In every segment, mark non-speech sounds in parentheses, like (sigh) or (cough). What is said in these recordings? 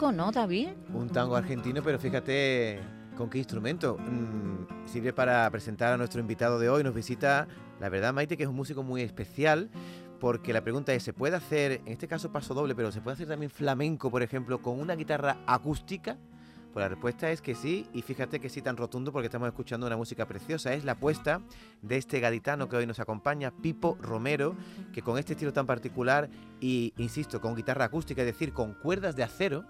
¿No, David? Un tango argentino, pero fíjate con qué instrumento. Mm, sirve para presentar a nuestro invitado de hoy. Nos visita, la verdad, Maite, que es un músico muy especial, porque la pregunta es, ¿se puede hacer, en este caso paso doble, pero se puede hacer también flamenco, por ejemplo, con una guitarra acústica? Pues la respuesta es que sí, y fíjate que sí tan rotundo porque estamos escuchando una música preciosa. Es la apuesta de este gaditano que hoy nos acompaña, Pipo Romero, que con este estilo tan particular y, insisto, con guitarra acústica, es decir, con cuerdas de acero,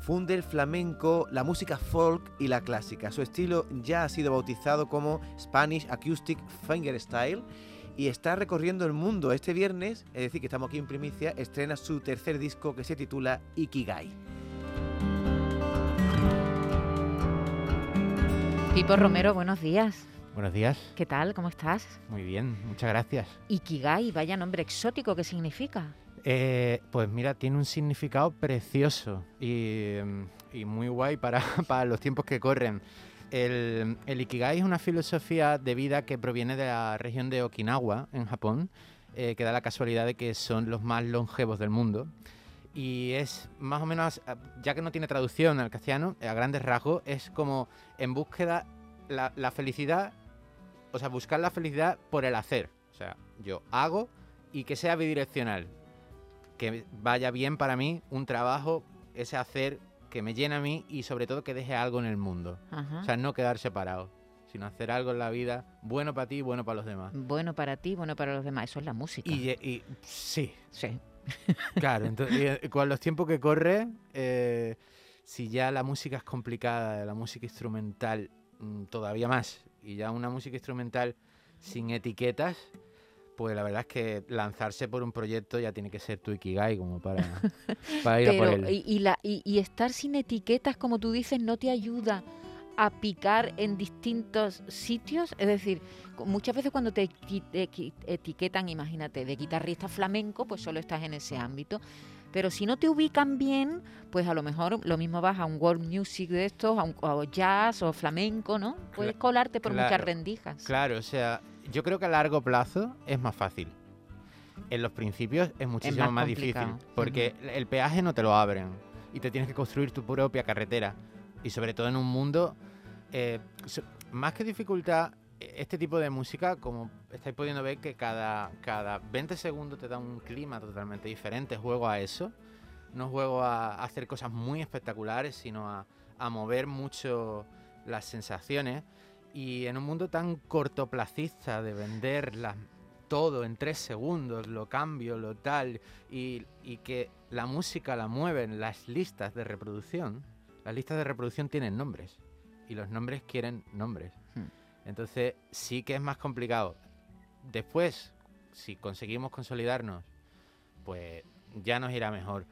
funde el flamenco, la música folk y la clásica. Su estilo ya ha sido bautizado como Spanish Acoustic Fingerstyle y está recorriendo el mundo. Este viernes, es decir, que estamos aquí en primicia, estrena su tercer disco que se titula Ikigai. Pipo Romero, buenos días. Buenos días. ¿Qué tal? ¿Cómo estás? Muy bien, muchas gracias. Ikigai, vaya nombre exótico, ¿qué significa? Eh, pues mira, tiene un significado precioso y, muy guay (laughs) para, los tiempos que corren. El, Ikigai es una filosofía de vida que proviene de la región de Okinawa, en Japón, eh, que da la casualidad de que son los más longevos del mundo. Y es más o menos, ya que no tiene traducción al castellano, a grandes rasgos, es como en búsqueda la, la felicidad, o sea, buscar la felicidad por el hacer. O sea, yo hago y que sea bidireccional que vaya bien para mí un trabajo, ese hacer que me llena a mí y sobre todo que deje algo en el mundo. Ajá. O sea, no quedar separado, sino hacer algo en la vida bueno para ti y bueno para los demás. Bueno para ti, bueno para los demás. Eso es la música. Y, y sí. Sí. Claro, (laughs) entonces, con los tiempos que corre, eh, si ya la música es complicada, la música instrumental mmm, todavía más, y ya una música instrumental sin etiquetas, pues la verdad es que lanzarse por un proyecto ya tiene que ser tu ikigai como para, (laughs) para ir Pero, a por él. Y, la, y, y, estar sin etiquetas, como tú dices, no te ayuda a picar en distintos sitios. Es decir, muchas veces cuando te etiquetan, imagínate, de guitarrista flamenco, pues solo estás en ese ámbito. Pero si no te ubican bien, pues a lo mejor lo mismo vas a un world music de estos, a, un, a jazz o flamenco, ¿no? Puedes colarte por claro, muchas rendijas. Claro, o sea, yo creo que a largo plazo es más fácil. En los principios es muchísimo es más, más difícil, porque uh -huh. el peaje no te lo abren y te tienes que construir tu propia carretera. Y sobre todo en un mundo, eh, más que dificultad, este tipo de música, como estáis pudiendo ver, que cada, cada 20 segundos te da un clima totalmente diferente. Juego a eso. No juego a, hacer cosas muy espectaculares, sino a, a mover mucho las sensaciones. Y en un mundo tan cortoplacista de vender todo en tres segundos, lo cambio, lo tal, y, y, que la música la mueven las listas de reproducción, las listas de reproducción tienen nombres, y los nombres quieren nombres. Entonces sí que es más complicado. Después, si conseguimos consolidarnos, pues ya nos irá mejor.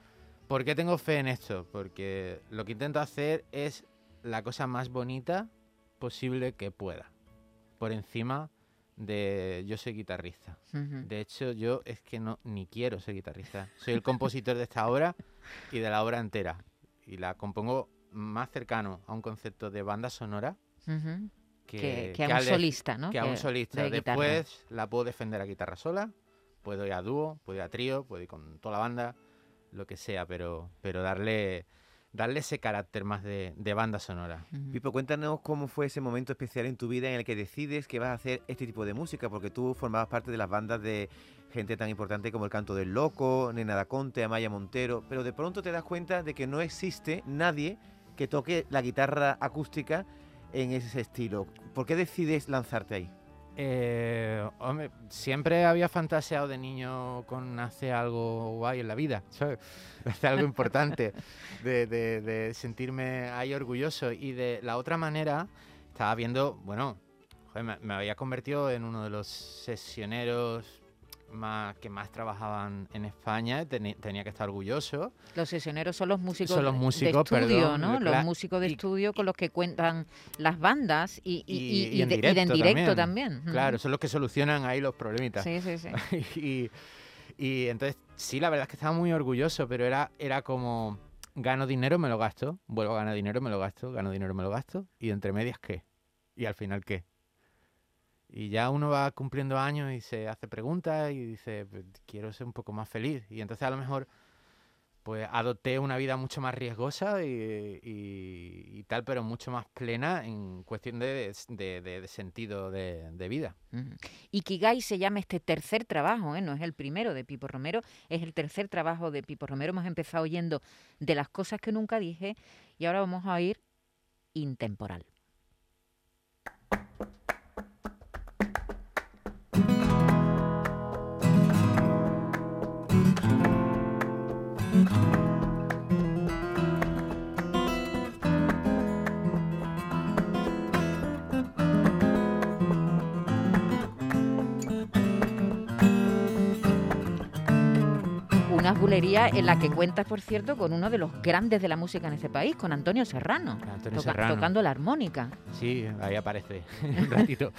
¿Por qué tengo fe en esto? Porque lo que intento hacer es la cosa más bonita posible que pueda. Por encima de yo soy guitarrista. Uh -huh. De hecho, yo es que no ni quiero ser guitarrista. Soy el compositor de esta obra y de la obra entera. Y la compongo más cercano a un concepto de banda sonora uh -huh. Que, que, que, a un solista, ¿no? Que a un solista. De Después la puedo defender a guitarra sola, puedo ir a dúo, puedo ir a trío, puedo ir con toda la banda, lo que sea, pero, pero darle darle ese carácter más de, de banda sonora. Uh -huh. Pipo, cuéntanos cómo fue ese momento especial en tu vida en el que decides que vas a hacer este tipo de música, porque tú formabas parte de las bandas de gente tan importante como El Canto del Loco, Nena da Conte, Amaya Montero, pero de pronto te das cuenta de que no existe nadie que toque la guitarra acústica en ese estilo. ¿Por qué decides lanzarte ahí? Eh, hombre, siempre había fantaseado de niño con hacer algo guay en la vida, (laughs) hacer algo importante, de, sentirme ahí orgulloso. Y de la otra manera, estaba viendo, bueno, me, había convertido en uno de los sesioneros más, que más trabajaban en España, tenía que estar orgulloso. Los sesioneros son los músicos, Son los de- músicos, de estudio, perdón, ¿no? Los músicos de y- estudio con los que cuentan las bandas y, y, en de, de en directo directo también. Claro, son los que solucionan ahí los problemitas. Sí, sí, sí. (laughs) y, y entonces, sí, la verdad es que estaba muy orgulloso, pero era, era como, gano dinero, me lo gasto, vuelvo a ganar dinero, me lo gasto, gano dinero, me lo gasto, y entre medias, ¿qué? Y al final, ¿qué? Y ya uno va cumpliendo años y se hace preguntas y dice, "Pues, quiero ser un poco más feliz. Y entonces a lo mejor, pues adopté una vida mucho más riesgosa y, y- y tal, pero mucho más plena en cuestión de, de- de- sentido de, vida. Ujú. Ikigai se llama este tercer trabajo, ¿eh? no es el primero de Pipo Romero, es el tercer trabajo de Pipo Romero. Hemos empezado oyendo de las cosas que nunca dije y ahora vamos a oír Intemporal. Bulería en la que cuentas, por cierto, con uno de los grandes de la música en este país, con Antonio Serrano, Antonio toca- Serrano. tocando la armónica. Sí, ahí aparece (laughs) un ratito.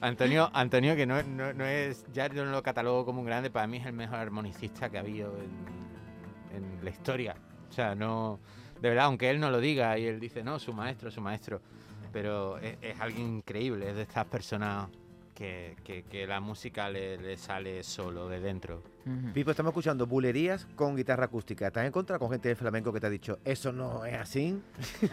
Antonio, Antonio que no, no, no es, ya no lo catalogo como un grande, para mí es el mejor armonicista que ha habido en, en la historia. O sea, no, de verdad, aunque él no lo diga y él dice, no, su maestro, su maestro, pero es, es alguien increíble, es de estas personas que, que- que la música le, le sale solo de dentro. Ujú. Pipo, estamos escuchando bulerías con guitarra acústica. ¿Estás en contra con gente del flamenco que te ha dicho eso no es así?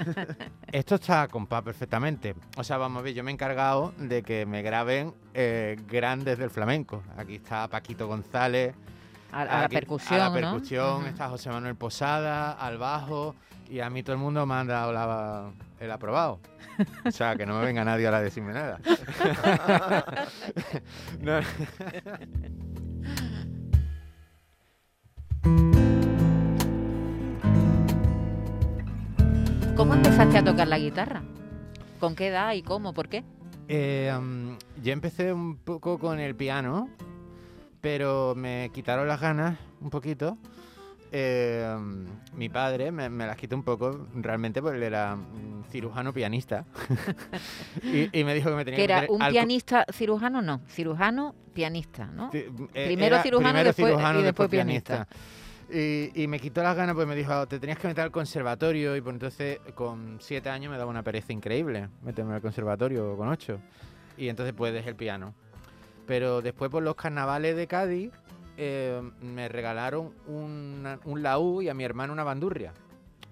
(laughs) Esto está compás perfectamente. O sea, vamos a ver, yo me he encargado de que me graben eh, grandes del flamenco. Aquí está Paquito González. A, a la percusión, A la percusión, está José Manuel Posada, al bajo. Y a mí todo el mundo me ha dado la- el aprobado. O sea, que no me venga nadie ahora a decirme nada. (laughs) No. ¿Cómo empezaste a tocar la guitarra? ¿Con qué edad y cómo? ¿Por qué? Eh, yo empecé un poco con el piano, pero me quitaron las ganas un poquito. Eh, mm, mi padre me, me las quitó un poco, realmente, porque él era cirujano pianista. (laughs) y, y me dijo que me tenía Que era un al pianista cirujano, no, cirujano pianista, ¿no? Eh, Primero cirujano y primero después- cirujano, y después pianista. Y, y me quitó las ganas, pues me dijo, te tenías que meter al conservatorio. Y pues entonces, con siete años, me daba una pereza increíble meterme al conservatorio con ocho. Y entonces, pues dejé el piano. Pero después, por los carnavales de Cádiz, eh, me regalaron una- un laúd y a mi hermano una bandurria.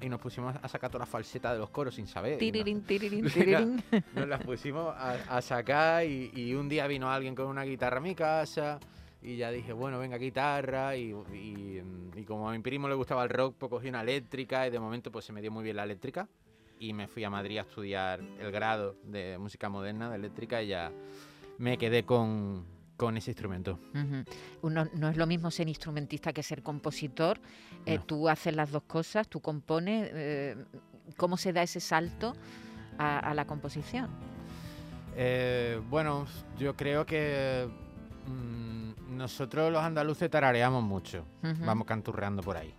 Y nos pusimos a sacar todas las falsetas de los coros sin saber. y nos- Tirirín, (laughs) tirirín, tirirín. nos las pusimos a, a sacar y, y un día vino alguien con una guitarra a mi casa y ya dije, bueno, venga, guitarra y, y- y como a mi primo le gustaba el rock, pues cogí una eléctrica y de momento pues se me dio muy bien la eléctrica y me fui a Madrid a estudiar el grado de música moderna de eléctrica y ya me quedé con, con ese instrumento. Uno, no es lo mismo ser instrumentista que ser compositor. Eh, No. Tú haces las dos cosas, tú compones. eh, ¿Cómo se da ese salto a, a la composición? Eh, bueno, yo creo que mm, nosotros los andaluces tarareamos mucho. Vamos canturreando por ahí.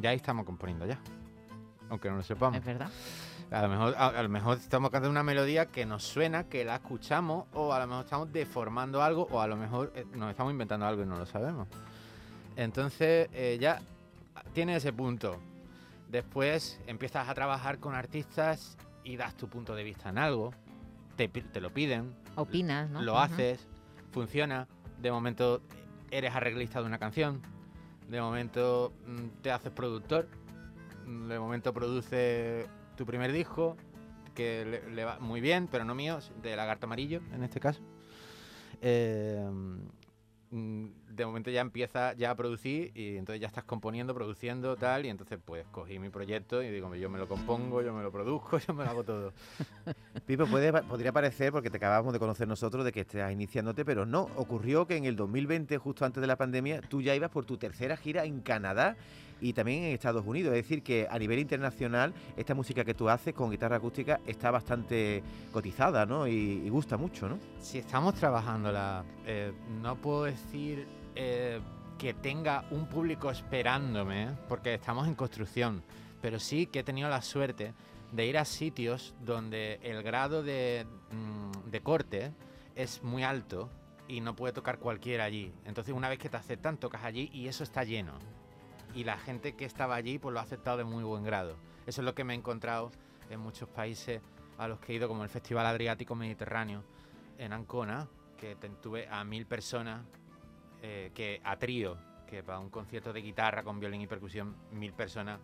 Ya ahí estamos componiendo ya. Aunque no lo sepamos. Es verdad. A lo, mejor, a, a lo mejor estamos cantando una melodía que nos suena, que la escuchamos, o a lo mejor estamos deformando algo, o a lo mejor eh, nos estamos inventando algo y no lo sabemos. Entonces, eh, ya tiene ese punto. Después empiezas a trabajar con artistas y das tu punto de vista en algo. Te, te lo piden, Opinas, ¿no? lo haces, funciona. De momento eres arreglista de una canción. De momento mm, te haces productor. De momento produces tu primer disco, que le, va muy bien, pero no mío, de Lagarto Amarillo en este caso. Eh, mm, de momento ya empieza ya a producir y entonces ya estás componiendo, produciendo, tal, y entonces pues cogí mi proyecto y digo, yo me lo compongo, yo me lo produzco, (laughs) yo me lo hago todo. (laughs) Pipo, puede, podría parecer, porque te acabamos de conocer nosotros, de que estás iniciándote, pero no. Ocurrió que en el 2020, justo antes de la pandemia, tú ya ibas por tu tercera gira en Canadá. Y también en Estados Unidos. Es decir, que a nivel internacional esta música que tú haces con guitarra acústica está bastante cotizada ¿no? y, gusta mucho. ¿no? Sí, estamos trabajándola. Eh, no puedo decir eh, que tenga un público esperándome, porque estamos en construcción, pero sí que he tenido la suerte de ir a sitios donde el grado de, mm, de corte es muy alto y no puede tocar cualquiera allí. Entonces una vez que te aceptan, tocas allí y eso está lleno. Y la gente que estaba allí pues lo ha aceptado de muy buen grado. Eso es lo que me he encontrado en muchos países a los que he ido, como el Festival Adriático Mediterráneo en Ancona, que tuve a mil personas, eh, que a trío, que para un concierto de guitarra con violín y percusión, mil personas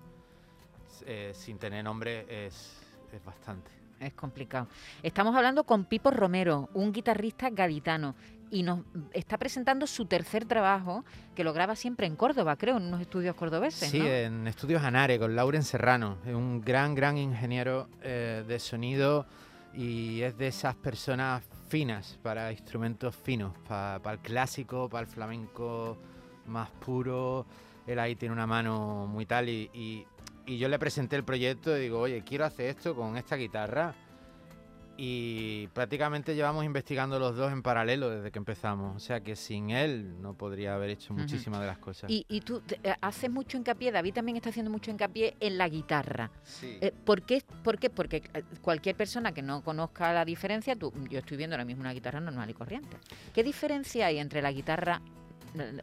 eh, sin tener nombre es, es bastante. Es complicado. Estamos hablando con Pipo Romero, un guitarrista gaditano, y nos está presentando su tercer trabajo, que lo graba siempre en Córdoba, creo, en unos estudios cordobeses. Sí, en Estudios Anare, con Lauren Serrano. Es un gran, gran ingeniero eh, de sonido y es de esas personas finas para instrumentos finos, para el clásico, para el flamenco más puro. Él ahí tiene una mano muy tal y y yo le presenté el proyecto y digo, oye, quiero hacer esto con esta guitarra. Y prácticamente llevamos investigando los dos en paralelo desde que empezamos. O sea que sin él no podría haber hecho muchísimas de las cosas. Y, tú eh, haces mucho hincapié, David también está haciendo mucho hincapié en la guitarra. Sí. Eh, ¿por, qué, ¿Por qué? Porque eh, cualquier persona que no conozca la diferencia, tú, yo estoy viendo ahora mismo una guitarra normal y corriente. ¿Qué diferencia hay entre la guitarra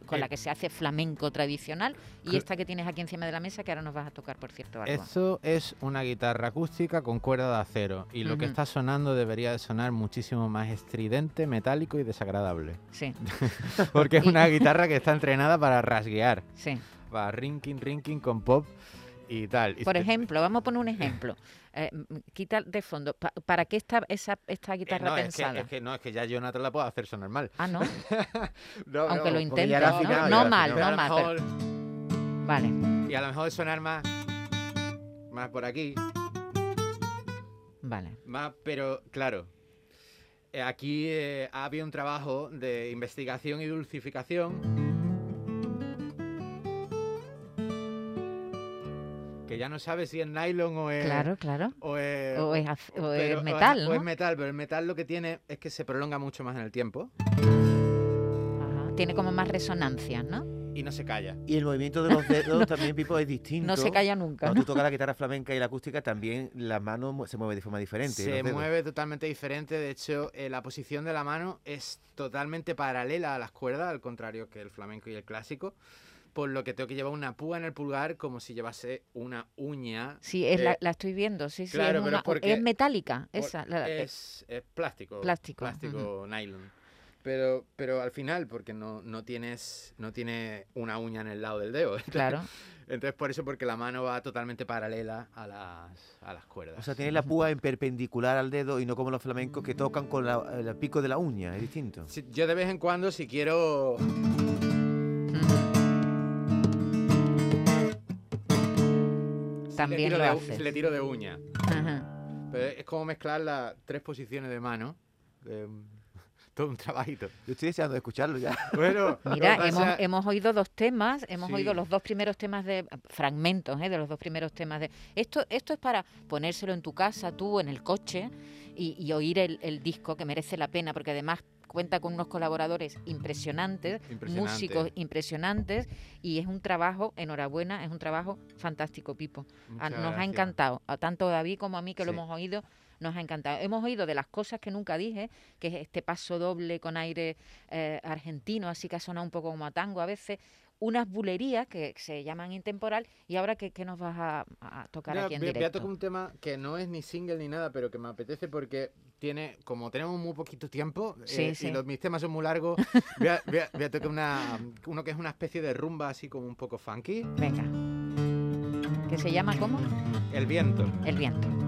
con la que se hace flamenco tradicional y esta que tienes aquí encima de la mesa que ahora nos vas a tocar, por cierto. Eso es una guitarra acústica con cuerda de acero y lo que está sonando debería de sonar muchísimo más estridente, metálico y desagradable. Sí. (laughs) Porque es una (laughs) guitarra que está entrenada para rasguear. Sí. Para rinking, rinking con pop y tal. Por ejemplo, vamos a poner un ejemplo. (laughs) Eh, quita de fondo. ¿Para qué está esa, esta eh, guitarra pensada? Es que, no, es que ya Jonathan la puedo hacer sonar mal. Ah, ¿no? (laughs) Aunque lo intente. No, mal, no mal. Vale. Y a lo mejor sonar más, más por aquí. Vale. Más, pero claro, eh, aquí ha habido un trabajo de investigación y dulcificación ya no sabes si es nylon o es. Claro, claro. O es, metal. ¿no? O es metal, pero el metal lo que tiene es que se prolonga mucho más en el tiempo. Ajá. Tiene como más resonancia, ¿no? Y no se calla. Y el movimiento de los dedos (laughs) también, Pipo, es distinto. No se calla nunca. Cuando tú tocas la guitarra flamenca y la acústica, también la mano se mueve de forma diferente. Se mueve totalmente diferente. De hecho, eh, la posición de la mano es totalmente paralela a las cuerdas, al contrario que el flamenco y el clásico por lo que tengo que llevar una púa en el pulgar como si llevase una uña. Sí, es la, eh, estoy viendo, sí, sí. es, es, metálica, esa. es, es, plástico. Plástico. Plástico nylon. Pero, pero al final, porque no, no tienes no tiene una uña en el lado del dedo. (laughs) Claro. Entonces, por eso, porque la mano va totalmente paralela a las, a las cuerdas. O sea, tiene la (laughs) púa en perpendicular al dedo y no como los flamencos que tocan con el pico de la uña, es distinto. yo de vez en cuando, si quiero También le lo de, Le tiro de uña. Pero es como mezclar las tres posiciones de mano. (laughs) todo un trabajito. Yo estoy deseando de escucharlo ya. (laughs) Bueno, mira, hemos, oído dos temas, hemos oído los dos primeros temas de fragmentos, ¿eh? de los dos primeros temas de. Esto, esto es para ponérselo en tu casa, tú, en el coche, y, oír el, el, disco que merece la pena, porque además cuenta con unos colaboradores impresionantes, músicos impresionantes y es un trabajo, enhorabuena, es un trabajo fantástico, Pipo. Ah, nos ha encantado, a tanto David como a mí que lo hemos oído nos ha encantado. Hemos oído de las cosas que nunca dije, que es este paso doble con aire eh, argentino, así que ha sonado un poco como a tango a veces, unas bulerías que se llaman intemporal y ahora qué, nos vas a, tocar aquí en directo. Voy a tocar un tema que no es ni single ni nada, pero que me apetece porque tiene, como tenemos muy poquito tiempo eh, y los, mis temas son muy largos, (laughs) voy a, tocar una, uno que es una especie de rumba así como un poco funky. Venga. ¿Que se llama cómo? El viento. El viento.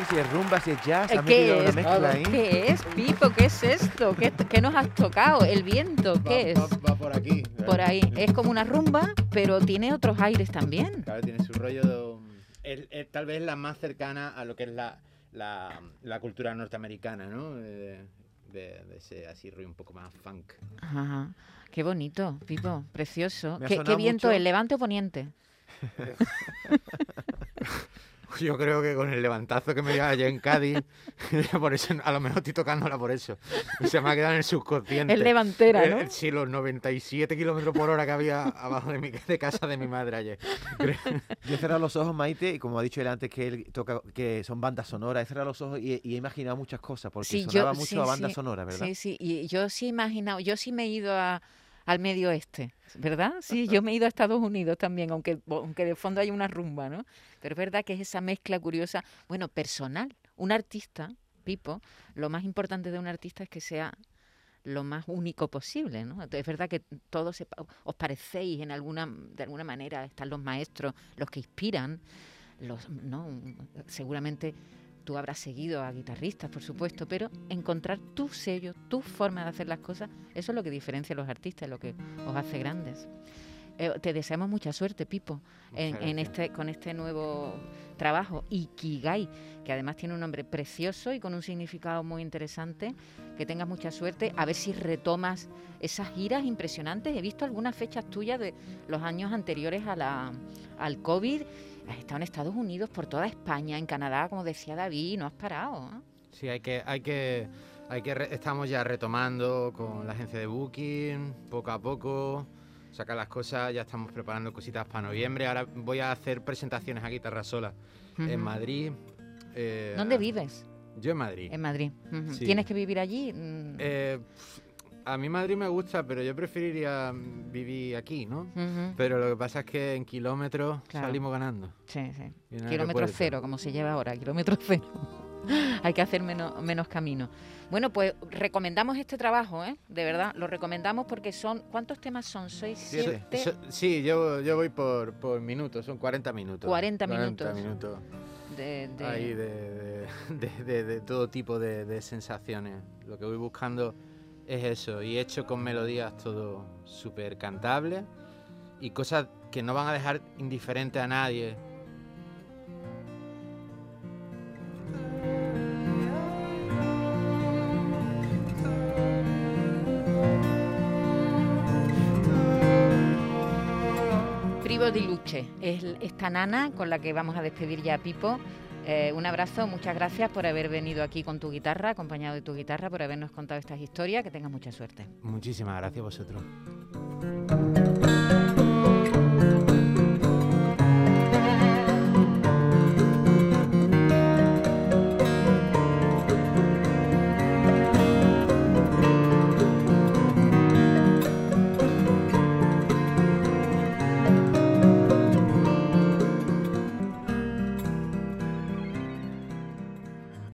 Decir si es rumba, si es jazz. Eh, has ¿Qué metido una es? mezcla ahí. ¿Qué es, Pipo? ¿Qué es esto? ¿Qué, qué nos has tocado? ¿El viento? ¿Qué es? Va, por aquí. Por ahí. Es como una rumba, pero tiene otros aires también. Claro, tiene su rollo de... es- es tal vez la más cercana a lo que es la, la, la cultura norteamericana, ¿no? De, de- de ese así rollo un poco más funk. Ajá. Qué bonito, Pipo. Precioso. ¿Qué, viento? mucho- ¿El levante o poniente? (laughs) (laughs) Yo creo que con el levantazo que me dio ayer en Cádiz, (laughs) por eso a lo mejor estoy tocándola por eso. Se me ha quedado en el subconsciente. Es levantera, ¿no? Eh, sí, los 97 kilómetros por hora que había abajo de mi de casa de mi madre ayer. Yo he cerrado los ojos, Maite, y como ha dicho él antes que él toca, que son bandas sonoras, he cerrado los ojos y, y he imaginado muchas cosas, porque Sí, yo- sonaba mucho sí, a banda sí, sonora, ¿verdad? Sí, sí. Y yo sí he imaginado, yo sí me he ido a- al medio oeste, ¿verdad? Sí, yo me he ido a Estados Unidos también, aunque, aunque de fondo hay una rumba, ¿no? Pero es verdad que es esa mezcla curiosa, bueno, personal. Un artista, Pipo, lo más importante de un artista es que sea lo más único posible, ¿no? Es verdad que todos os parecéis en alguna, de alguna manera, están los maestros, los que inspiran, los, ¿no? Seguramente tú habrás seguido a guitarristas, por supuesto, pero encontrar tu sello, tu forma de hacer las cosas, eso es lo que diferencia a los artistas, lo que os hace grandes. Eh, te deseamos mucha suerte, Pipo, en, este, con este nuevo trabajo, Ikigai, que además tiene un nombre precioso y con un significado muy interesante. Que tengas mucha suerte, a ver si retomas esas giras impresionantes. He visto algunas fechas tuyas de los años anteriores a la, al COVID. Has estado en Estados Unidos, por toda España, en Canadá, como decía David, no has parado. ¿eh? Sí, hay que, hay que, hay que re- estamos ya retomando con la agencia de Booking, poco a poco, sacar las cosas, ya estamos preparando cositas para noviembre. Ahora voy a hacer presentaciones a guitarra sola en. Madrid. eh, ¿Dónde vives? Yo en Madrid. En Madrid. Sí. ¿Tienes que vivir allí? Mm. Eh, a mí Madrid me gusta, pero yo preferiría mm, vivir aquí, ¿no? Pero lo que pasa es que en kilómetros Claro. salimos ganando. Sí, sí. Kilómetro cero, como se lleva ahora, kilómetro (laughs) cero. Hay que hacer menos, menos camino. Bueno, pues recomendamos este trabajo, ¿eh? De verdad, lo recomendamos porque son... ¿Cuántos temas son? ¿Seis, Siete. sí, yo, yo voy por, por minutos, son 40 minutos. 40 minutos. minutos. de- de- Ahí de, todo tipo de sensaciones. Lo que voy buscando es eso, y hecho con melodías todo súper cantable y cosas que no van a dejar indiferente a nadie. Privo di Luce es esta nana con la que vamos a despedir ya a Pipo. Eh, un abrazo, muchas gracias por haber venido aquí con tu guitarra, acompañado de tu guitarra, por habernos contado estas historias. Que tengas mucha suerte. Muchísimas gracias a vosotros.